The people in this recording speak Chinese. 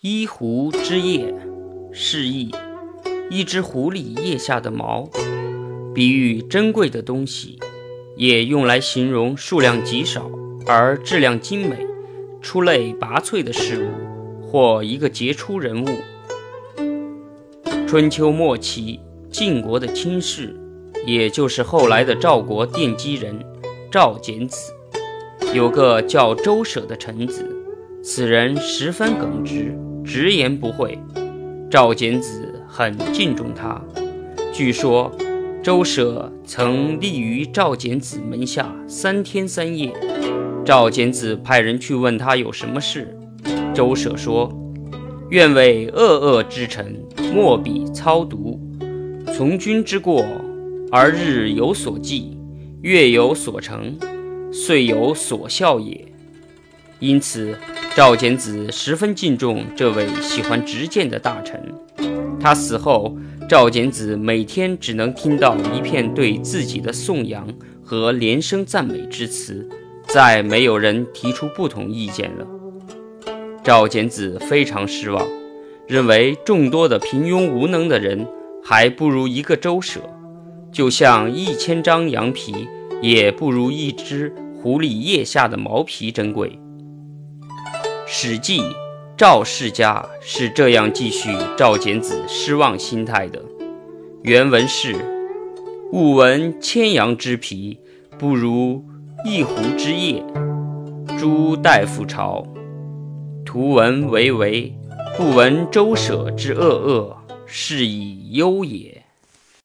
一狐之腋，示意一只狐狸腋下的毛，比喻珍贵的东西，也用来形容数量极少而质量精美、出类拔萃的事物或一个杰出人物。春秋末期，晋国的卿士，也就是后来的赵国奠基人赵简子，有个叫周舍的臣子，此人十分耿直。直言不讳，赵简子很敬重他。据说周舍曾立于赵简子门下三天三夜。赵简子派人去问他有什么事，周舍说：“愿为恶恶之臣，莫比操读。从军之过，而日有所记，月有所成，岁有所效也。”因此。赵简子十分敬重这位喜欢直谏的大臣。他死后，赵简子每天只能听到一片对自己的颂扬和连声赞美之词，再没有人提出不同意见了。赵简子非常失望，认为众多的平庸无能的人还不如一个周舍，就像一千张羊皮也不如一只狐狸腋下的毛皮珍贵。《史记·赵世家》是这样记叙赵简子失望心态的。原文是：“勿闻千羊之皮，不如一狐之腋。”诸大夫朝，图文为为，不闻周舍之恶恶，是以忧也。